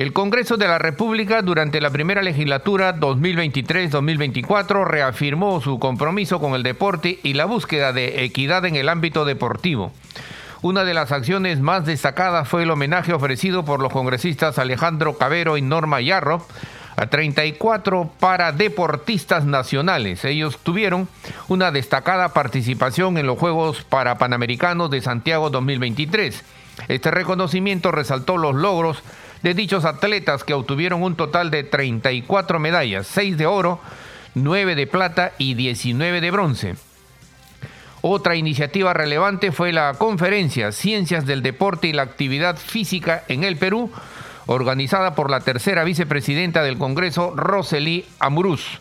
El Congreso de la República durante la primera legislatura 2023-2024 reafirmó su compromiso con el deporte y la búsqueda de equidad en el ámbito deportivo. Una de las acciones más destacadas fue el homenaje ofrecido por los congresistas Alejandro Cabero y Norma Yarro a 34 paradeportistas nacionales. Ellos tuvieron una destacada participación en los Juegos Parapanamericanos de Santiago 2023. Este reconocimiento resaltó los logros de dichos atletas que obtuvieron un total de 34 medallas, 6 de oro, 9 de plata y 19 de bronce. Otra iniciativa relevante fue la conferencia Ciencias del Deporte y la Actividad Física en el Perú, organizada por la tercera vicepresidenta del Congreso, Rosely Amuruz.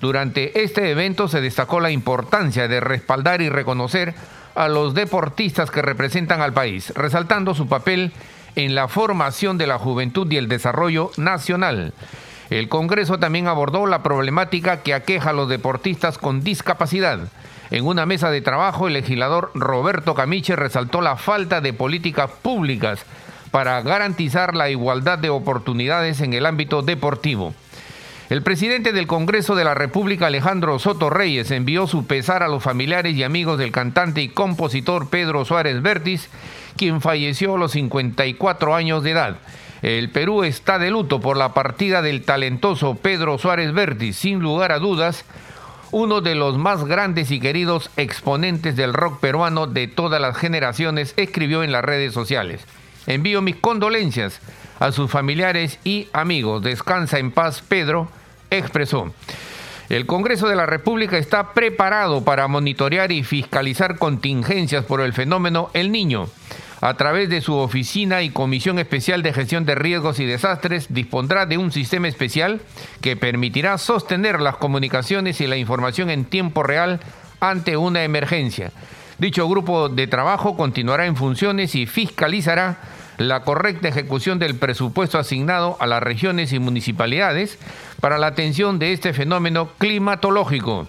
Durante este evento se destacó la importancia de respaldar y reconocer a los deportistas que representan al país, resaltando su papel en la formación de la juventud y el desarrollo nacional. El Congreso también abordó la problemática que aqueja a los deportistas con discapacidad. En una mesa de trabajo, el legislador Roberto Camiche resaltó la falta de políticas públicas para garantizar la igualdad de oportunidades en el ámbito deportivo. El presidente del Congreso de la República, Alejandro Soto Reyes, envió su pesar a los familiares y amigos del cantante y compositor Pedro Suárez Vértiz quien falleció a los 54 años de edad. El Perú está de luto por la partida del talentoso Pedro Suárez Vértiz, sin lugar a dudas, uno de los más grandes y queridos exponentes del rock peruano de todas las generaciones, escribió en las redes sociales. Envío mis condolencias a sus familiares y amigos. Descansa en paz, Pedro, expresó. El Congreso de la República está preparado para monitorear y fiscalizar contingencias por el fenómeno El Niño a través de su Oficina y Comisión Especial de Gestión de Riesgos y Desastres, dispondrá de un sistema especial que permitirá sostener las comunicaciones y la información en tiempo real ante una emergencia. Dicho grupo de trabajo continuará en funciones y fiscalizará la correcta ejecución del presupuesto asignado a las regiones y municipalidades para la atención de este fenómeno climatológico.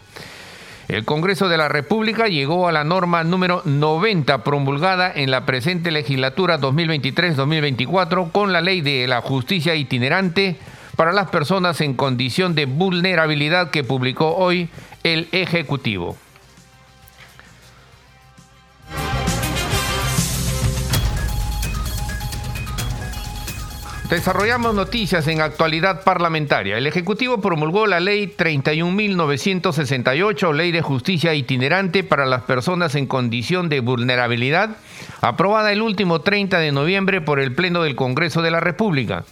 El Congreso de la República llegó a la norma número 90 promulgada en la presente legislatura 2023-2024 con la ley de la justicia itinerante para las personas en condición de vulnerabilidad que publicó hoy el Ejecutivo. Desarrollamos noticias en actualidad parlamentaria. El Ejecutivo promulgó la Ley 31.968, Ley de Justicia Itinerante para las Personas en Condición de Vulnerabilidad, aprobada el último 30 de noviembre por el Pleno del Congreso de la República.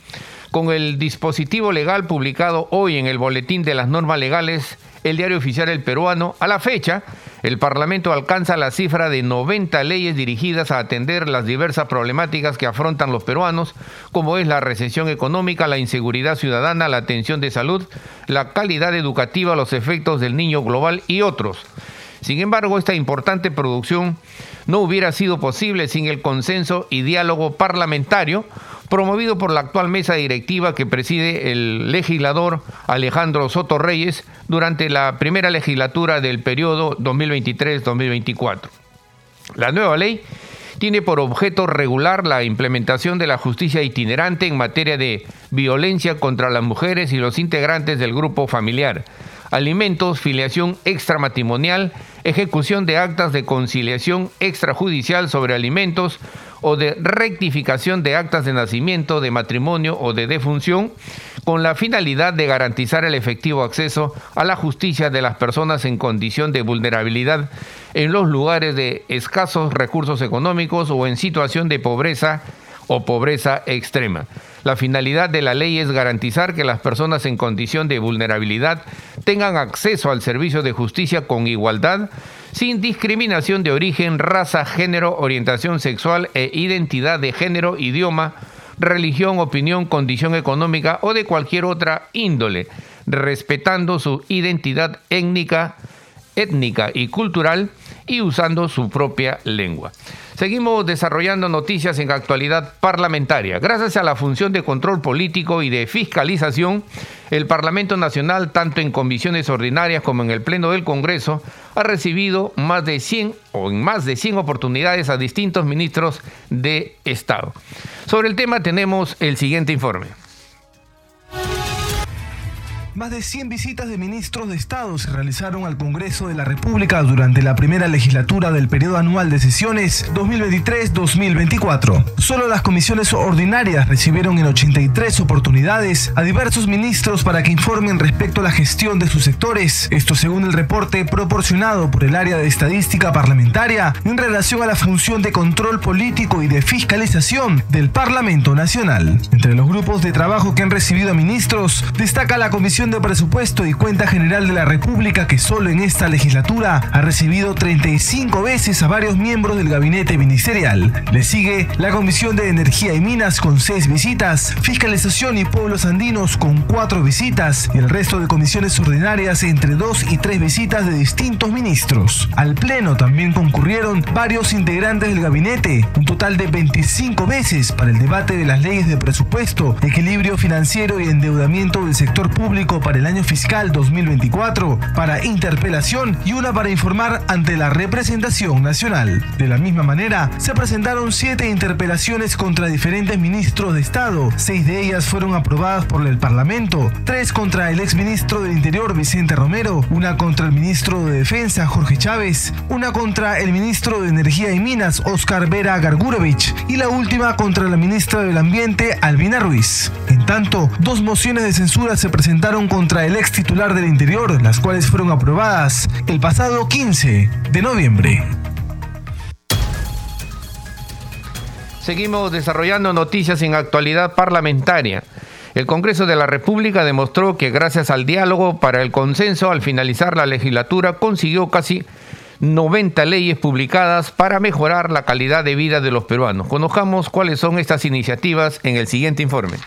Con el dispositivo legal publicado hoy en el Boletín de las Normas Legales, el Diario Oficial El Peruano, a la fecha, el Parlamento alcanza la cifra de 90 leyes dirigidas a atender las diversas problemáticas que afrontan los peruanos, como es la recesión económica, la inseguridad ciudadana, la atención de salud, la calidad educativa, los efectos del niño global y otros. Sin embargo, esta importante producción no hubiera sido posible sin el consenso y diálogo parlamentario promovido por la actual mesa directiva que preside el legislador Alejandro Soto Reyes durante la primera legislatura del periodo 2023-2024. La nueva ley tiene por objeto regular la implementación de la justicia itinerante en materia de violencia contra las mujeres y los integrantes del grupo familiar, alimentos, filiación extramatrimonial, ejecución de actas de conciliación extrajudicial sobre alimentos o de rectificación de actas de nacimiento, de matrimonio o de defunción, con la finalidad de garantizar el efectivo acceso a la justicia de las personas en condición de vulnerabilidad en los lugares de escasos recursos económicos o en situación de pobreza o pobreza extrema. La finalidad de la ley es garantizar que las personas en condición de vulnerabilidad tengan acceso al servicio de justicia con igualdad, sin discriminación de origen, raza, género, orientación sexual e identidad de género, idioma, religión, opinión, condición económica o de cualquier otra índole, respetando su identidad étnica, étnica y cultural y usando su propia lengua. Seguimos desarrollando noticias en actualidad parlamentaria. Gracias a la función de control político y de fiscalización, el Parlamento Nacional, tanto en comisiones ordinarias como en el Pleno del Congreso, ha recibido más de 100 o en más de 100 oportunidades a distintos ministros de Estado. Sobre el tema tenemos el siguiente informe. Más de 100 visitas de ministros de Estado se realizaron al Congreso de la República durante la primera legislatura del periodo anual de sesiones 2023-2024. Solo las comisiones ordinarias recibieron en 83 oportunidades a diversos ministros para que informen respecto a la gestión de sus sectores. Esto según el reporte proporcionado por el área de estadística parlamentaria en relación a la función de control político y de fiscalización del Parlamento Nacional. Entre los grupos de trabajo que han recibido a ministros destaca la Comisión de Presupuesto y Cuenta General de la República que solo en esta legislatura ha recibido 35 veces a varios miembros del gabinete ministerial. Le sigue la Comisión de Energía y Minas con 6 visitas, Fiscalización y Pueblos Andinos con 4 visitas y el resto de comisiones ordinarias entre 2 y 3 visitas de distintos ministros. Al Pleno también concurrieron varios integrantes del gabinete, un total de 25 veces para el debate de las leyes de presupuesto, equilibrio financiero y endeudamiento del sector público para el año fiscal 2024 para interpelación y una para informar ante la representación nacional. De la misma manera, se presentaron siete interpelaciones contra diferentes ministros de Estado. Seis de ellas fueron aprobadas por el Parlamento, tres contra el exministro del Interior Vicente Romero, una contra el ministro de Defensa Jorge Chávez, una contra el ministro de Energía y Minas Oscar Vera Gargurovich y la última contra la ministra del Ambiente Albina Ruiz. Tanto, dos mociones de censura se presentaron contra el ex titular del Interior, las cuales fueron aprobadas el pasado 15 de noviembre. Seguimos desarrollando noticias en actualidad parlamentaria. El Congreso de la República demostró que gracias al diálogo para el consenso al finalizar la legislatura consiguió casi 90 leyes publicadas para mejorar la calidad de vida de los peruanos. Conozcamos cuáles son estas iniciativas en el siguiente informe.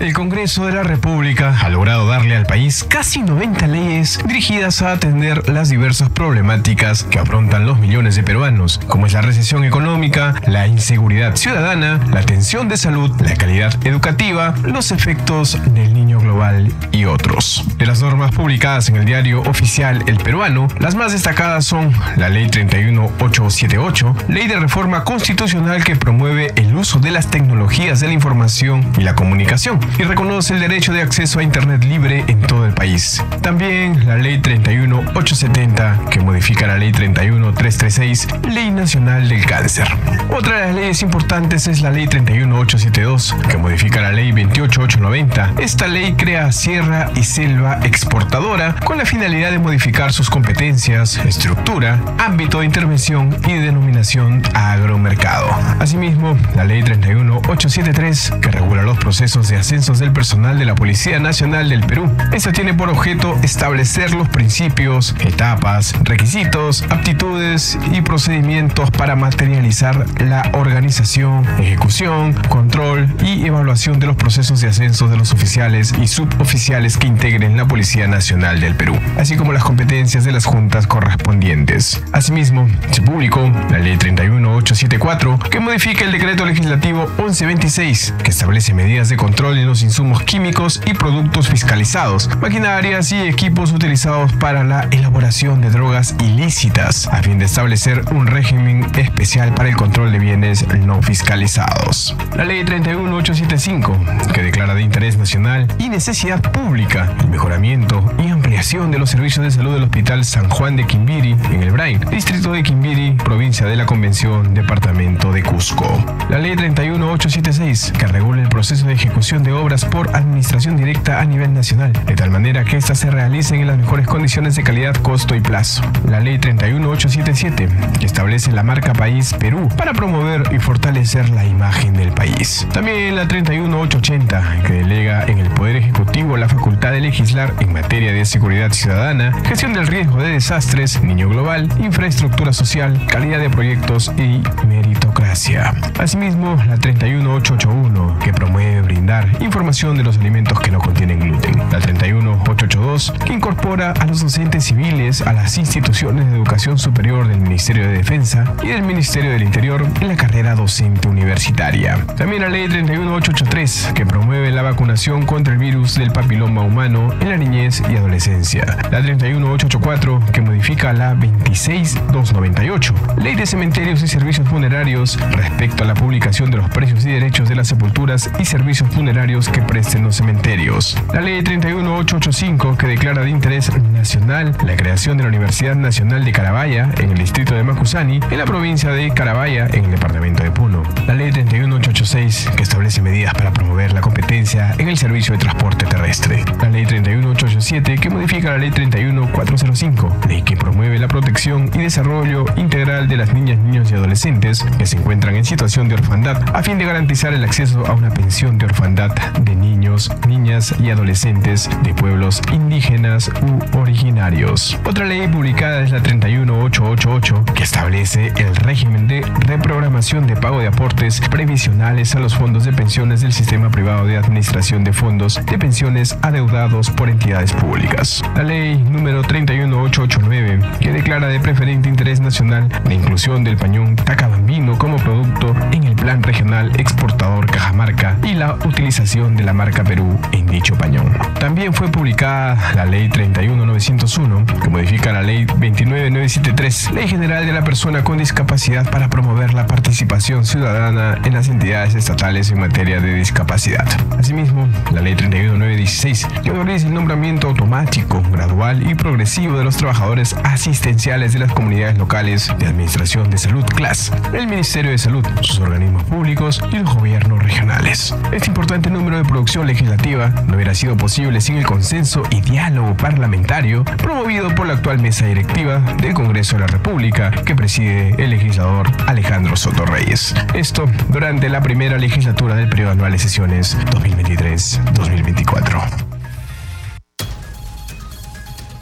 El Congreso de la República ha logrado darle al país casi 90 leyes dirigidas a atender las diversas problemáticas que afrontan los millones de peruanos, como es la recesión económica, la inseguridad ciudadana, la atención de salud, la calidad educativa, los efectos del niño global y otros. De las normas publicadas en el diario oficial El Peruano, las más destacadas son la Ley 31878, Ley de Reforma Constitucional que promueve el uso de las tecnologías de la información y la comunicación, y reconoce el derecho de acceso a Internet libre en todo el país. También la Ley 31870, que modifica la Ley 31336, Ley Nacional del Cáncer. Otra de las leyes importantes es la Ley 31872, que modifica la Ley 28890. Esta ley crea Sierra y Selva Exportadora con la finalidad de modificar sus competencias, estructura, ámbito de intervención y denominación agromercado. Asimismo, la Ley 31873, que regula los procesos de ascenso del personal de la Policía Nacional del Perú. Esta tiene por objeto establecer los principios, etapas, requisitos, aptitudes y procedimientos para materializar la organización, ejecución, control y evaluación de los procesos de ascenso de los oficiales y suboficiales que integren la Policía Nacional del Perú, así como las competencias de las juntas correspondientes. Asimismo, se publicó la Ley 31874 que modifica el decreto legislativo 1126 que establece medidas de control los insumos químicos y productos fiscalizados, maquinarias y equipos utilizados para la elaboración de drogas ilícitas, a fin de establecer un régimen especial para el control de bienes no fiscalizados. La Ley 31875, que declara de interés nacional y necesidad pública el mejoramiento y ampliación de los servicios de salud del Hospital San Juan de Quimbiri, en el Brain, distrito de Quimbiri, provincia de la Convención, departamento de Cusco. La Ley 31876, que regula el proceso de ejecución de obras por administración directa a nivel nacional, de tal manera que éstas se realicen en las mejores condiciones de calidad, costo y plazo. La Ley 31877, que establece la marca País Perú para promover y fortalecer la imagen del país. También la 31880, que delega en el Poder Ejecutivo la facultad de legislar en materia de seguridad ciudadana, gestión del riesgo de desastres, niño global, infraestructura social, calidad de proyectos y meritocracia. Asimismo, la 31881, que promueve brindar información de los alimentos que no contienen gluten. La 31882, que incorpora a los docentes civiles a las instituciones de educación superior del Ministerio de Defensa y del Ministerio del Interior en la carrera docente universitaria. También la ley 31883, que promueve la vacunación contra el virus del papiloma humano en la niñez y adolescencia. La 31884, que modifica la 26298, ley de cementerios y servicios funerarios respecto a la publicación de los precios y derechos de las sepulturas y servicios funerarios que presten los cementerios. La ley 31885, que declara de interés nacional la creación de la Universidad Nacional de Carabaya en el distrito de Macusani, en la provincia de Carabaya, en el departamento de Puno. La ley 31886, que establece medidas para promover la competencia en el servicio de transporte terrestre. La ley 31887, que modifica la ley 31405, ley que promueve la protección y desarrollo integral de las niñas, niños y adolescentes que se encuentran en situación de orfandad a fin de garantizar el acceso a una pensión de orfandad de niños, niñas y adolescentes de pueblos indígenas u originarios. Otra ley publicada es la 31888 que establece el régimen de reprogramación de pago de aportes previsionales a los fondos de pensiones del sistema privado de administración de fondos de pensiones adeudados por entidades públicas. La ley número 31889 que declara de preferente interés nacional la inclusión del pañón tacabambino como producto en el Plan Regional Exportador Cajamarca y la utilización de la marca Perú en dicho pañón. También fue publicada la Ley 31901, que modifica la Ley 29973, Ley General de la Persona con Discapacidad para promover la participación ciudadana en las entidades estatales en materia de discapacidad. Asimismo, la Ley 31916, que autoriza el nombramiento automático, gradual y progresivo de los trabajadores asistenciales de las comunidades locales de Administración de Salud CLAS, el Ministerio de Salud, sus organismos públicos y los gobiernos regionales. Este importante número de producción legislativa no hubiera sido posible sin el consenso y diálogo parlamentario promovido por la actual mesa directiva del Congreso de la República que preside el legislador Alejandro Soto Reyes. Esto durante la primera legislatura del periodo anual de sesiones 2023-2024.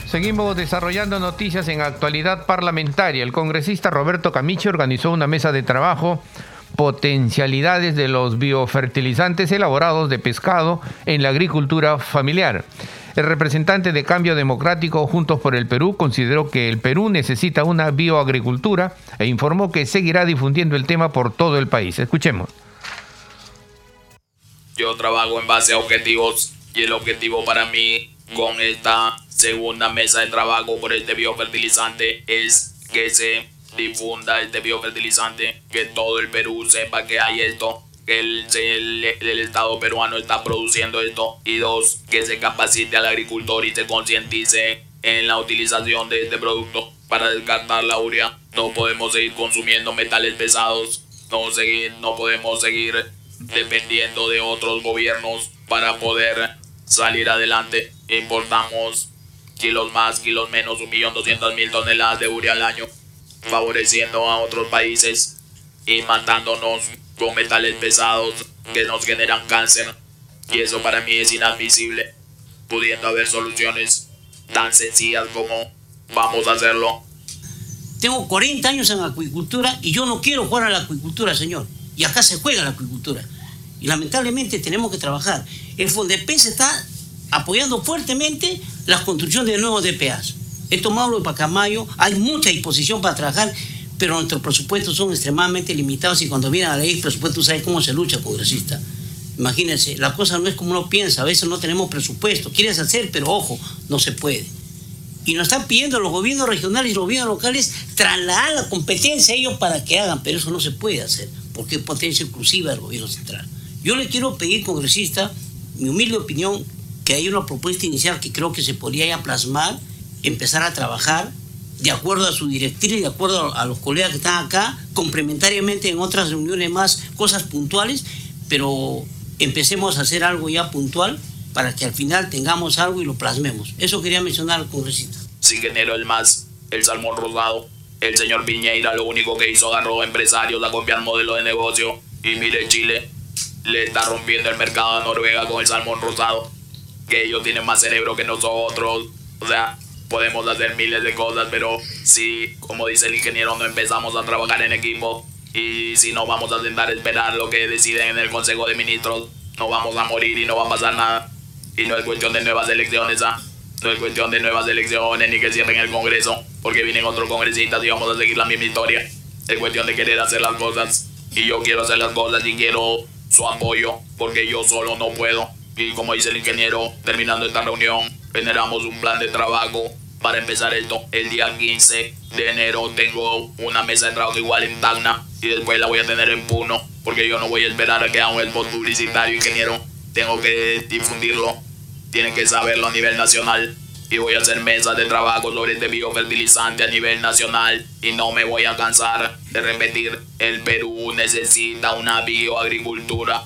Seguimos desarrollando noticias en actualidad parlamentaria. El congresista Roberto Camiche organizó una mesa de trabajo potencialidades de los biofertilizantes elaborados de pescado en la agricultura familiar. El representante de Cambio Democrático Juntos por el Perú consideró que el Perú necesita una bioagricultura e informó que seguirá difundiendo el tema por todo el país. Escuchemos. Yo trabajo en base a objetivos y el objetivo para mí con esta segunda mesa de trabajo por este biofertilizante es que se difunda este biofertilizante, que todo el Perú sepa que hay esto, que el, el, Estado peruano está produciendo esto, y dos, que se capacite al agricultor y se concientice en la utilización de este producto para descartar la urea. No podemos seguir consumiendo metales pesados, no, seguir, no podemos seguir dependiendo de otros gobiernos para poder salir adelante. Importamos kilos más, kilos menos, 1.200.000 toneladas de urea al año, favoreciendo a otros países y matándonos con metales pesados que nos generan cáncer. Y eso para mí es inadmisible, pudiendo haber soluciones tan sencillas como vamos a hacerlo. Tengo 40 años en acuicultura y yo no quiero jugar a la acuicultura, señor. Y acá se juega la acuicultura. Y lamentablemente tenemos que trabajar. El FONDEPES está apoyando fuertemente la construcción de nuevos DPAs. Tomado de Pacamayo, hay mucha disposición para trabajar, pero nuestros presupuestos son extremadamente limitados y cuando viene la ley presupuesto, ¿sabe cómo se lucha, congresista? Imagínense, la cosa no es como uno piensa, a veces no tenemos presupuesto, quieres hacer, pero ojo, no se puede. Y nos están pidiendo los gobiernos regionales y los gobiernos locales trasladar la competencia a ellos para que hagan, pero eso no se puede hacer, porque es potencia exclusiva del gobierno central. Yo le quiero pedir, congresista, mi humilde opinión, que hay una propuesta inicial que creo que se podría ya plasmar, empezar a trabajar de acuerdo a su directriz y de acuerdo a los colegas que están acá, complementariamente en otras reuniones más, cosas puntuales, pero empecemos a hacer algo ya puntual para que al final tengamos algo y lo plasmemos. Eso quería mencionar al congresista. Sí, genero el más, el salmón rosado. El señor Piñeira lo único que hizo agarró empresarios a copiar modelo de negocio. Y mire, Chile le está rompiendo el mercado a Noruega con el salmón rosado que ellos tienen más cerebro que nosotros. O sea, podemos hacer miles de cosas, pero si, como dice el ingeniero, no empezamos a trabajar en equipo, Y si no vamos a intentar esperar lo que deciden en el Consejo de Ministros, no vamos a morir y no va a pasar nada. Y no es cuestión de nuevas elecciones, ¿ah? No es cuestión de nuevas elecciones ni que cierren el Congreso, porque vienen otros congresistas y vamos a seguir la misma historia. Es cuestión de querer hacer las cosas. Y yo quiero hacer las cosas y quiero su apoyo, porque yo solo no puedo. Y como dice el ingeniero, terminando esta reunión, generamos un plan de trabajo para empezar esto. El día 15 de enero tengo una mesa de trabajo igual en Tacna y después la voy a tener en Puno, porque yo no voy a esperar a que haga el post publicitario, ingeniero. Tengo que difundirlo tienen que saberlo a nivel nacional. Y voy a hacer mesas de trabajo sobre este biofertilizante a nivel nacional. Y no me voy a cansar de repetir, el Perú necesita una bioagricultura.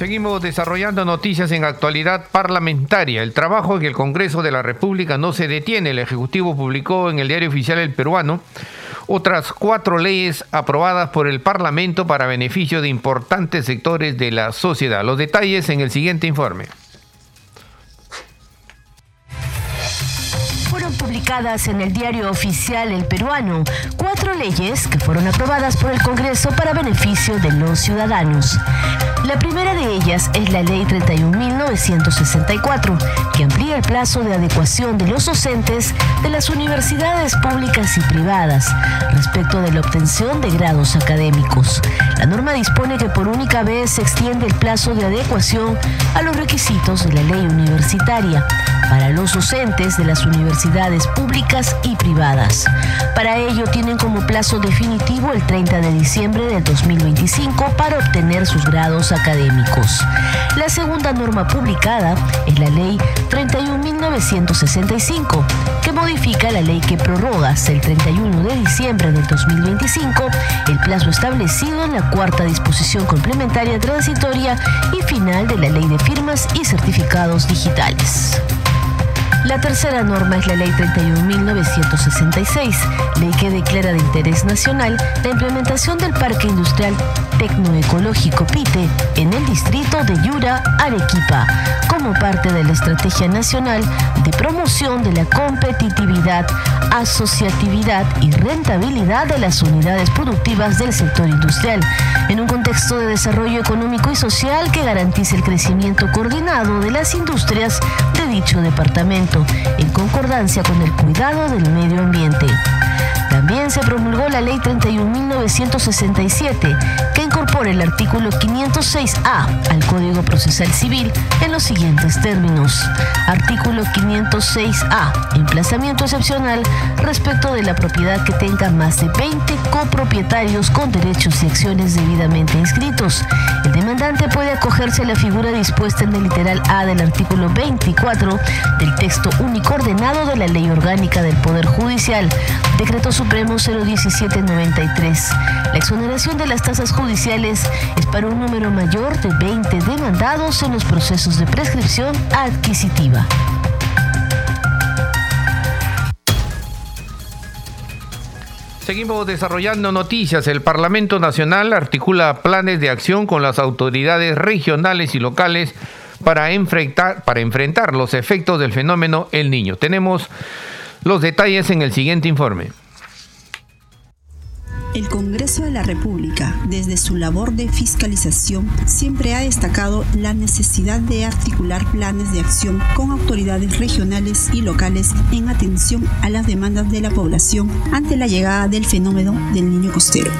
Seguimos desarrollando noticias en actualidad parlamentaria. El trabajo en el Congreso de la República no se detiene. El Ejecutivo publicó en el diario oficial El Peruano otras cuatro leyes aprobadas por el Parlamento para beneficio de importantes sectores de la sociedad. Los detalles en el siguiente informe. Publicadas en el diario oficial El Peruano cuatro leyes que fueron aprobadas por el Congreso para beneficio de los ciudadanos. La primera de ellas es la Ley 31.964, que amplía el plazo de adecuación de los docentes de las universidades públicas y privadas respecto de la obtención de grados académicos. La norma dispone que por única vez se extiende el plazo de adecuación a los requisitos de la ley universitaria para los docentes de las universidades públicas y privadas. Para ello tienen como plazo definitivo el 30 de diciembre del 2025 para obtener sus grados académicos. La segunda norma publicada es la Ley 31.965, que modifica la ley que prorroga hasta el 31 de diciembre del 2025 el plazo establecido en la cuarta disposición complementaria transitoria y final de la Ley de Firmas y Certificados Digitales. La tercera norma es la Ley 31.966, ley que declara de interés nacional la implementación del Parque Industrial Tecnoecológico PITE en el distrito de Yura, Arequipa, como parte de la Estrategia Nacional de Promoción de la Competitividad, Asociatividad y Rentabilidad de las Unidades Productivas del Sector Industrial, en un contexto de desarrollo económico y social que garantice el crecimiento coordinado de las industrias de dicho departamento en concordancia con el cuidado del medio ambiente. También se promulgó la Ley 31.967, que incorpora el artículo 506A al Código Procesal Civil en los siguientes términos. Artículo 506A. Emplazamiento excepcional respecto de la propiedad que tenga más de 20 copropietarios con derechos y acciones debidamente inscritos. El demandante puede acogerse a la figura dispuesta en el literal A del artículo 24 del texto único ordenado de la Ley Orgánica del Poder Judicial. Decreto Supremo 01793. La exoneración de las tasas judiciales es para un número mayor de 20 demandados en los procesos de prescripción adquisitiva. Seguimos desarrollando noticias. El Parlamento Nacional articula planes de acción con las autoridades regionales y locales para enfrentar, para enfrentar los efectos del fenómeno El Niño. Tenemos los detalles en el siguiente informe. El Congreso de la República, desde su labor de fiscalización, siempre ha destacado la necesidad de articular planes de acción con autoridades regionales y locales en atención a las demandas de la población ante la llegada del fenómeno del niño costero.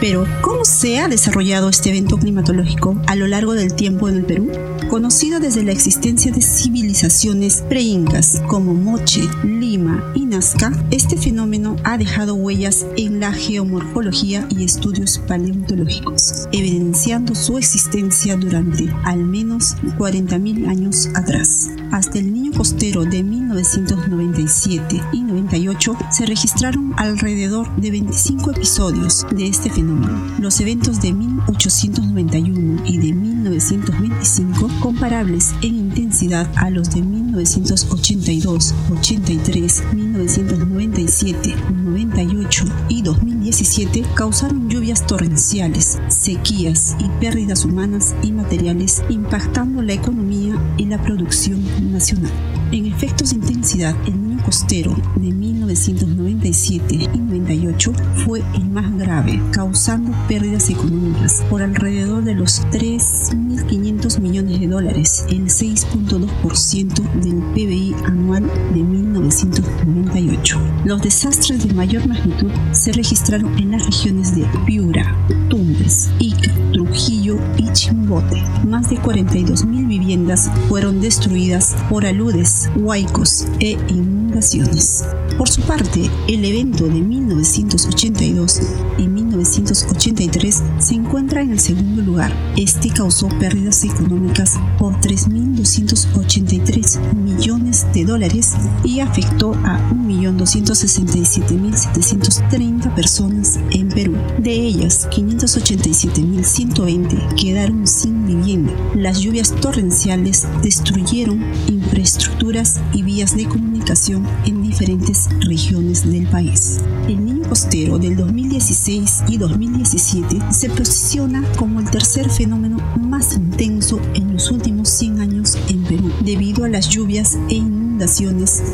Pero, ¿cómo se ha desarrollado este evento climatológico a lo largo del tiempo en el Perú? Conocido desde la existencia de civilizaciones preincas como Moche, Lima y Nazca, este fenómeno ha dejado huellas en la geomorfología y estudios paleontológicos, evidenciando su existencia durante al menos 40.000 años atrás. Hasta el de 1997 y 98 se registraron alrededor de 25 episodios de este fenómeno. Los eventos de 1891 y de 1925 comparables en intensidad a los de 1982, 83, 1997, 98 y 2017 causaron lluvias torrenciales, sequías y pérdidas humanas y materiales impactando la economía y la producción nacional. En efectos de intensidad, el niño costero de 1997 y 98 fue el más grave, causando pérdidas económicas por alrededor de los 3.500 millones de dólares, el 6.2% del PBI anual de 1998. Los desastres de mayor magnitud se registraron en las regiones de Piura, Tumbes, Ica, Trujillo y Chimbote. Más de 42.000 viviendas fueron destruidas por aludes, huaicos e inundaciones. Por su parte, el evento de 1982 y 1983 se encuentra en el segundo lugar. Este causó pérdidas económicas por 3.283 millones de dólares y afectó a 1.267.730 personas en Perú. De ellas, 587.120 quedaron sin vivienda. Las lluvias torrenciales destruyeron infraestructuras y vías de comunicación en diferentes regiones del país. El niño costero del 2016 y 2017 se posiciona como el tercer fenómeno más intenso en los últimos 100 años en Perú, debido a las lluvias e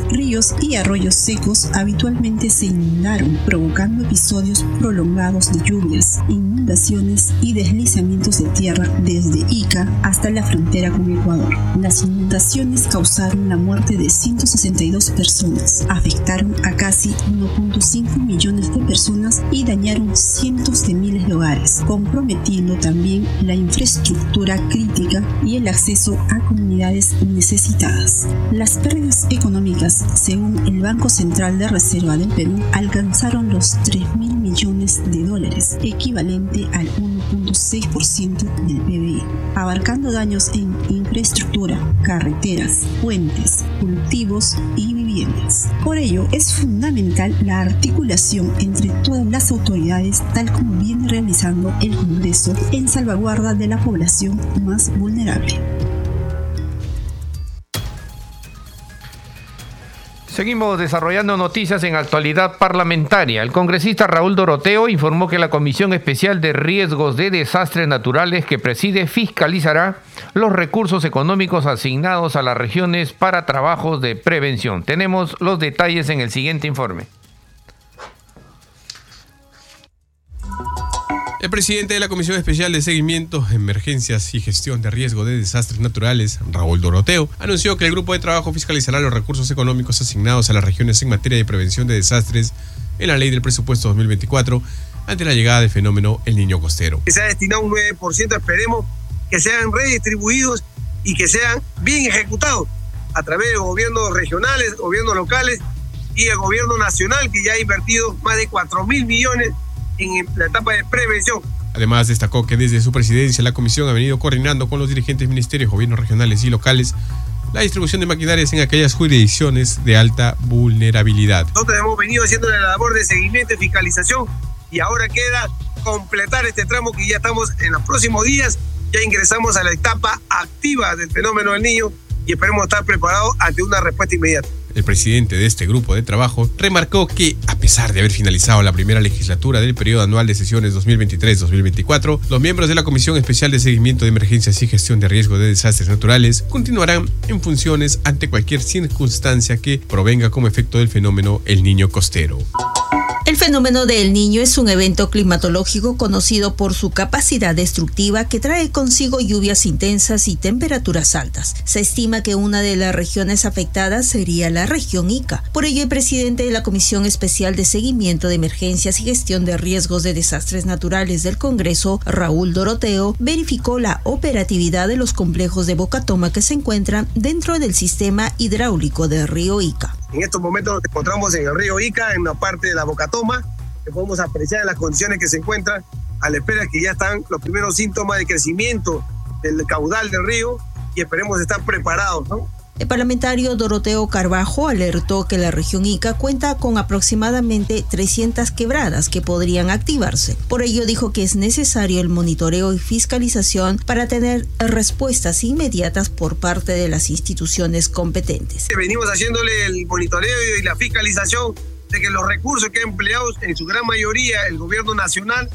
ríos y arroyos secos habitualmente se inundaron, provocando episodios prolongados de lluvias, inundaciones y deslizamientos de tierra desde Ica hasta la frontera con Ecuador. Las inundaciones causaron la muerte de 162 personas, afectaron a casi 1.5 millones de personas y dañaron cientos de miles de hogares, comprometiendo también la infraestructura crítica y el acceso a comunidades necesitadas. Las pérdidas económicas, según el Banco Central de Reserva del Perú, alcanzaron los 3 mil millones de dólares, equivalente al 1.6% del PBI, abarcando daños en infraestructura, carreteras, puentes, cultivos y viviendas. Por ello, es fundamental la articulación entre todas las autoridades, tal como viene realizando el Congreso en salvaguarda de la población más vulnerable. Seguimos desarrollando noticias en actualidad parlamentaria. El congresista Raúl Doroteo informó que la Comisión Especial de Riesgos de Desastres Naturales que preside fiscalizará los recursos económicos asignados a las regiones para trabajos de prevención. Tenemos los detalles en el siguiente informe. El presidente de la Comisión Especial de Seguimiento, Emergencias y Gestión de Riesgo de Desastres Naturales, Raúl Doroteo, anunció que el grupo de trabajo fiscalizará los recursos económicos asignados a las regiones en materia de prevención de desastres en la ley del presupuesto 2024 ante la llegada del fenómeno El Niño Costero. Se ha destinado un 9%, esperemos que sean redistribuidos y que sean bien ejecutados a través de gobiernos regionales, gobiernos locales y el gobierno nacional que ya ha invertido más de 4 mil millones en la etapa de prevención. Además, destacó que desde su presidencia la comisión ha venido coordinando con los dirigentes ministerios, gobiernos regionales y locales la distribución de maquinarias en aquellas jurisdicciones de alta vulnerabilidad. Nosotros hemos venido haciendo la labor de seguimiento y fiscalización y ahora queda completar este tramo que ya estamos en los próximos días, ya ingresamos a la etapa activa del fenómeno del niño y esperemos estar preparados ante una respuesta inmediata. El presidente de este grupo de trabajo remarcó que, a pesar de haber finalizado la primera legislatura del periodo anual de sesiones 2023-2024, los miembros de la Comisión Especial de Seguimiento de Emergencias y Gestión de Riesgo de Desastres Naturales continuarán en funciones ante cualquier circunstancia que provenga como efecto del fenómeno El Niño Costero. El fenómeno del niño es un evento climatológico conocido por su capacidad destructiva que trae consigo lluvias intensas y temperaturas altas. Se estima que una de las regiones afectadas sería la región Ica. Por ello, el presidente de la Comisión Especial de Seguimiento de Emergencias y Gestión de Riesgos de Desastres Naturales del Congreso, Raúl Doroteo, verificó la operatividad de los complejos de Bocatoma que se encuentran dentro del sistema hidráulico del río Ica. En estos momentos nos encontramos en el río Ica, en la parte de la Bocatoma, que podemos apreciar las condiciones que se encuentran, a la espera que ya están los primeros síntomas de crecimiento del caudal del río y esperemos estar preparados. El parlamentario Doroteo Carbajo alertó que la región Ica cuenta con aproximadamente 300 quebradas que podrían activarse. Por ello dijo que es necesario el monitoreo y fiscalización para tener respuestas inmediatas por parte de las instituciones competentes. Venimos haciéndole el monitoreo y la fiscalización de que los recursos que ha empleado en su gran mayoría el gobierno nacional,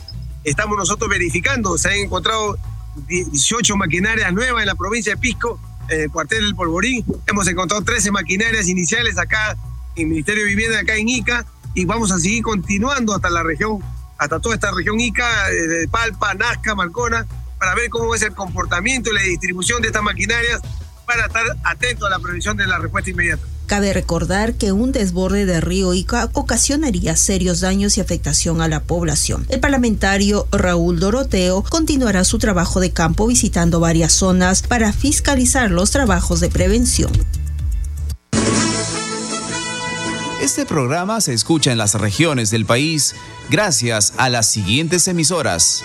estamos nosotros verificando. Se han encontrado 18 maquinarias nuevas en la provincia de Pisco en el cuartel del Polvorín. Hemos encontrado 13 maquinarias iniciales acá en el Ministerio de Vivienda, acá en Ica, y vamos a seguir continuando hasta la región, hasta toda esta región Ica, de Palpa, Nazca, Marcona, para ver cómo es el comportamiento y la distribución de estas maquinarias para estar atentos a la prevención de la respuesta inmediata. Cabe recordar que un desborde del río Ica ocasionaría serios daños y afectación a la población. El parlamentario Raúl Doroteo continuará su trabajo de campo visitando varias zonas para fiscalizar los trabajos de prevención. Este programa se escucha en las regiones del país gracias a las siguientes emisoras.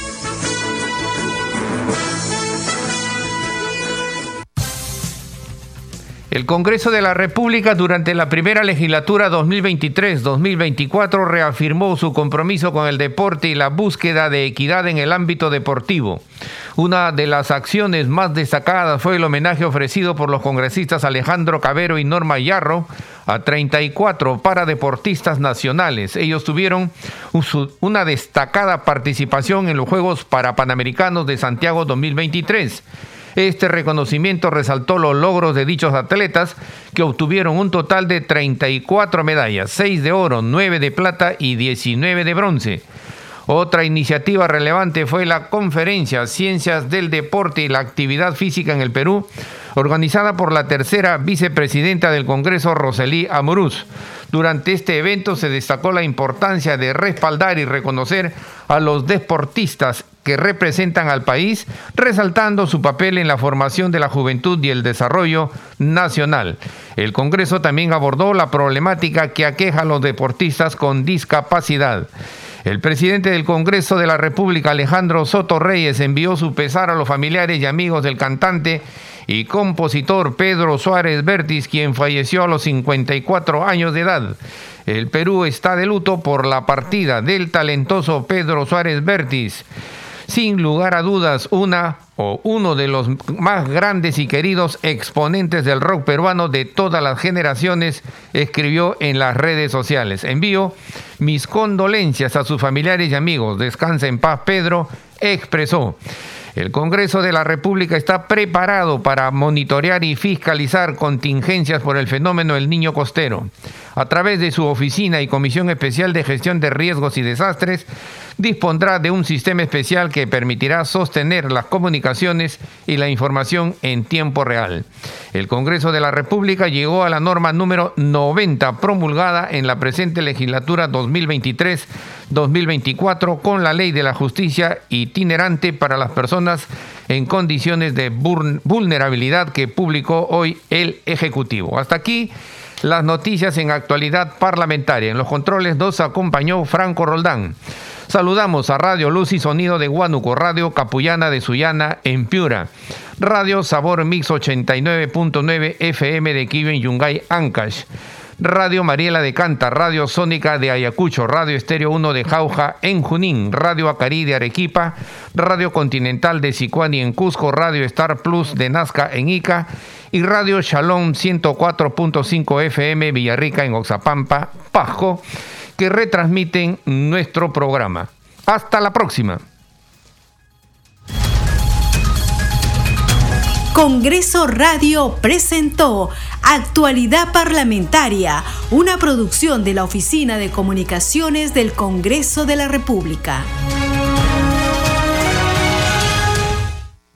El Congreso de la República durante la primera legislatura 2023-2024 reafirmó su compromiso con el deporte y la búsqueda de equidad en el ámbito deportivo. Una de las acciones más destacadas fue el homenaje ofrecido por los congresistas Alejandro Cabero y Norma Yarro a 34 paradeportistas nacionales. Ellos tuvieron una destacada participación en los Juegos Parapanamericanos de Santiago 2023 este reconocimiento resaltó los logros de dichos atletas que obtuvieron un total de 34 medallas, 6 de oro, 9 de plata y 19 de bronce. Otra iniciativa relevante fue la conferencia Ciencias del Deporte y la Actividad Física en el Perú, organizada por la tercera vicepresidenta del Congreso, Roselí Amorús. Durante este evento se destacó la importancia de respaldar y reconocer a los deportistas que representan al país, resaltando su papel en la formación de la juventud y el desarrollo nacional. El Congreso también abordó la problemática que aqueja a los deportistas con discapacidad. El presidente del Congreso de la República, Alejandro Soto Reyes, envió su pesar a los familiares y amigos del cantante y compositor Pedro Suárez Vértiz, quien falleció a los 54 años de edad. El Perú está de luto por la partida del talentoso Pedro Suárez Vértiz. Sin lugar a dudas, una o uno de los más grandes y queridos exponentes del rock peruano de todas las generaciones, escribió en las redes sociales. Envío mis condolencias a sus familiares y amigos. Descansa en paz, Pedro, expresó. El Congreso de la República está preparado para monitorear y fiscalizar contingencias por el fenómeno del niño costero. A través de su oficina y Comisión Especial de Gestión de Riesgos y Desastres, dispondrá de un sistema especial que permitirá sostener las comunicaciones y la información en tiempo real. El Congreso de la República llegó a la norma número 90 promulgada en la presente legislatura 2023-2024 con la Ley de la Justicia itinerante para las personas en condiciones de vulnerabilidad que publicó hoy el Ejecutivo. Hasta aquí las noticias en actualidad parlamentaria. En los controles nos acompañó Franco Roldán. Saludamos a Radio Luz y Sonido de Huánuco, Radio Capullana de Sullana en Piura, Radio Sabor Mix 89.9 FM de Kiven Yungay Ancash, Radio Mariela de Canta, Radio Sónica de Ayacucho, Radio Estéreo 1 de Jauja en Junín, Radio Acari de Arequipa, Radio Continental de Sicuani en Cusco, Radio Star Plus de Nazca en Ica y Radio Shalom 104.5 FM Villarrica en Oxapampa, Pajo que retransmiten nuestro programa. Hasta la próxima. Congreso Radio presentó Actualidad Parlamentaria, una producción de la Oficina de Comunicaciones del Congreso de la República.